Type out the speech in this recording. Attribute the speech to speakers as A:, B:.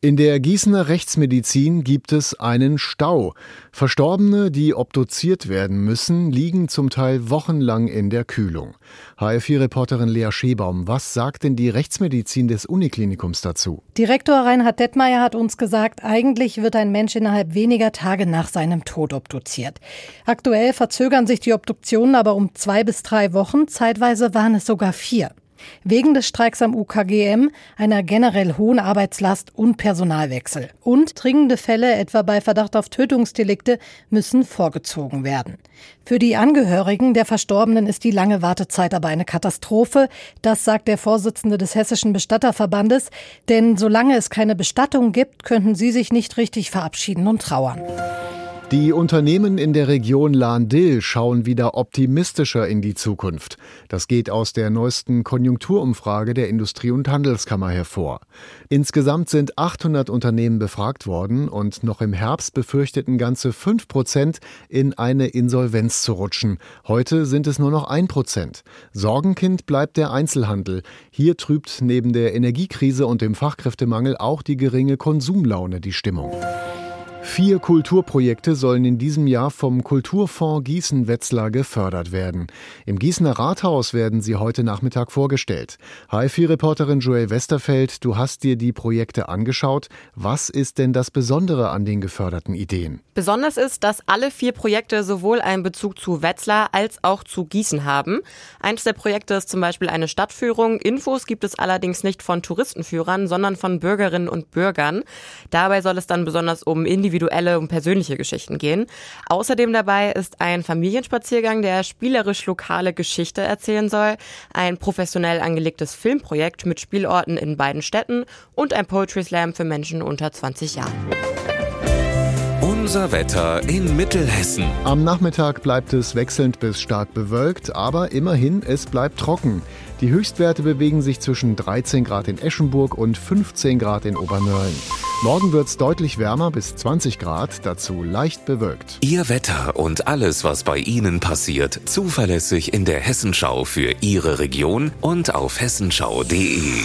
A: In der Gießener Rechtsmedizin gibt es einen Stau. Verstorbene, die obduziert werden müssen, liegen zum Teil wochenlang in der Kühlung. HR4-Reporterin Lea Schebaum, was sagt denn die Rechtsmedizin des Uniklinikums dazu?
B: Direktor Reinhard Detmeier hat uns gesagt, eigentlich wird ein Mensch innerhalb weniger Tage nach seinem Tod obduziert. Aktuell verzögern sich die Obduktionen aber um zwei bis drei Wochen, zeitweise waren es sogar vier. Wegen des Streiks am UKGM, einer generell hohen Arbeitslast und Personalwechsel. Und dringende Fälle, etwa bei Verdacht auf Tötungsdelikte, müssen vorgezogen werden. Für die Angehörigen der Verstorbenen ist die lange Wartezeit aber eine Katastrophe. Das sagt der Vorsitzende des Hessischen Bestatterverbandes. Denn solange es keine Bestattung gibt, könnten sie sich nicht richtig verabschieden und trauern.
A: Die Unternehmen in der Region Lahn-Dill schauen wieder optimistischer in die Zukunft. Das geht aus der neuesten Konjunkturumfrage der Industrie- und Handelskammer hervor. Insgesamt sind 800 Unternehmen befragt worden und noch im Herbst befürchteten ganze 5 Prozent, in eine Insolvenz zu rutschen. Heute sind es nur noch 1 Prozent. Sorgenkind bleibt der Einzelhandel. Hier trübt neben der Energiekrise und dem Fachkräftemangel auch die geringe Konsumlaune die Stimmung. Vier Kulturprojekte sollen in diesem Jahr vom Kulturfonds Gießen-Wetzlar gefördert werden. Im Gießener Rathaus werden sie heute Nachmittag vorgestellt. HFI-Reporterin Joel Westerfeld, du hast dir die Projekte angeschaut. Was ist denn das Besondere an den geförderten Ideen?
C: Besonders ist, dass alle vier Projekte sowohl einen Bezug zu Wetzlar als auch zu Gießen haben. Eins der Projekte ist zum Beispiel eine Stadtführung. Infos gibt es allerdings nicht von Touristenführern, sondern von Bürgerinnen und Bürgern. Dabei soll es dann besonders um individuelle individuelle und persönliche Geschichten gehen. Außerdem dabei ist ein Familienspaziergang, der spielerisch lokale Geschichte erzählen soll, ein professionell angelegtes Filmprojekt mit Spielorten in beiden Städten und ein Poetry Slam für Menschen unter 20 Jahren.
D: Unser Wetter in Mittelhessen.
A: Am Nachmittag bleibt es wechselnd bis stark bewölkt, aber immerhin, es bleibt trocken. Die Höchstwerte bewegen sich zwischen 13 Grad in Eschenburg und 15 Grad in Obernörlen. Morgen wird es deutlich wärmer bis 20 Grad, dazu leicht bewölkt.
D: Ihr Wetter und alles, was bei Ihnen passiert, zuverlässig in der Hessenschau für Ihre Region und auf hessenschau.de.